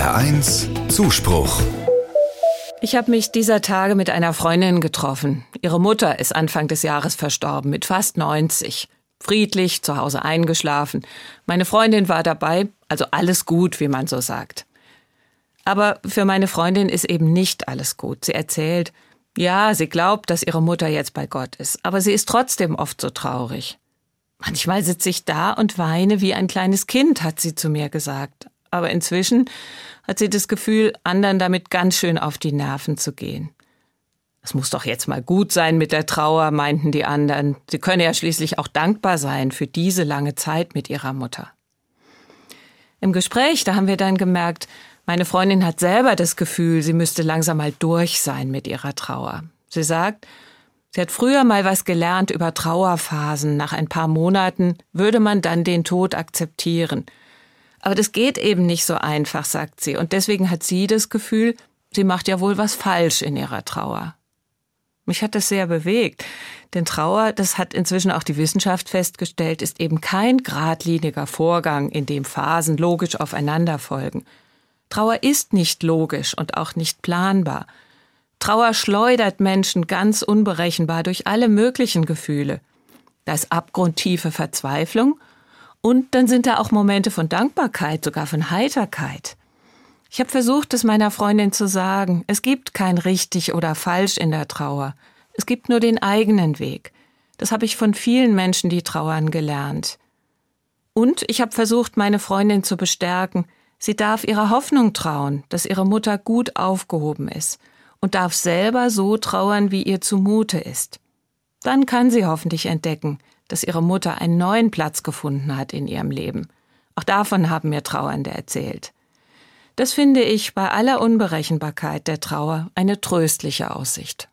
HR1 Zuspruch. Ich habe mich dieser Tage mit einer Freundin getroffen. Ihre Mutter ist Anfang des Jahres verstorben, mit fast 90. Friedlich, zu Hause eingeschlafen. Meine Freundin war dabei, also alles gut, wie man so sagt. Aber für meine Freundin ist eben nicht alles gut. Sie erzählt, ja, sie glaubt, dass ihre Mutter jetzt bei Gott ist, aber sie ist trotzdem oft so traurig. Manchmal sitze ich da und weine wie ein kleines Kind, hat sie zu mir gesagt. Aber inzwischen hat sie das Gefühl, anderen damit ganz schön auf die Nerven zu gehen. Es muss doch jetzt mal gut sein mit der Trauer, meinten die anderen. Sie könne ja schließlich auch dankbar sein für diese lange Zeit mit ihrer Mutter. Im Gespräch, da haben wir dann gemerkt, meine Freundin hat selber das Gefühl, sie müsste langsam mal durch sein mit ihrer Trauer. Sie sagt, sie hat früher mal was gelernt über Trauerphasen. Nach ein paar Monaten würde man dann den Tod akzeptieren. Aber das geht eben nicht so einfach, sagt sie. Und deswegen hat sie das Gefühl, sie macht ja wohl was falsch in ihrer Trauer. Mich hat das sehr bewegt, denn Trauer, das hat inzwischen auch die Wissenschaft festgestellt, ist eben kein geradliniger Vorgang, in dem Phasen logisch aufeinander folgen. Trauer ist nicht logisch und auch nicht planbar. Trauer schleudert Menschen ganz unberechenbar durch alle möglichen Gefühle. Da ist abgrundtiefe Verzweiflung und dann sind da auch Momente von Dankbarkeit, sogar von Heiterkeit. Ich habe versucht, es meiner Freundin zu sagen, es gibt kein richtig oder falsch in der Trauer. Es gibt nur den eigenen Weg. Das habe ich von vielen Menschen, die trauern, gelernt. Und ich habe versucht, meine Freundin zu bestärken, sie darf ihrer Hoffnung trauen, dass ihre Mutter gut aufgehoben ist und darf selber so trauern, wie ihr zumute ist. Dann kann sie hoffentlich entdecken, dass ihre Mutter einen neuen Platz gefunden hat in ihrem Leben. Auch davon haben mir Trauernde erzählt. Das finde ich bei aller Unberechenbarkeit der Trauer eine tröstliche Aussicht.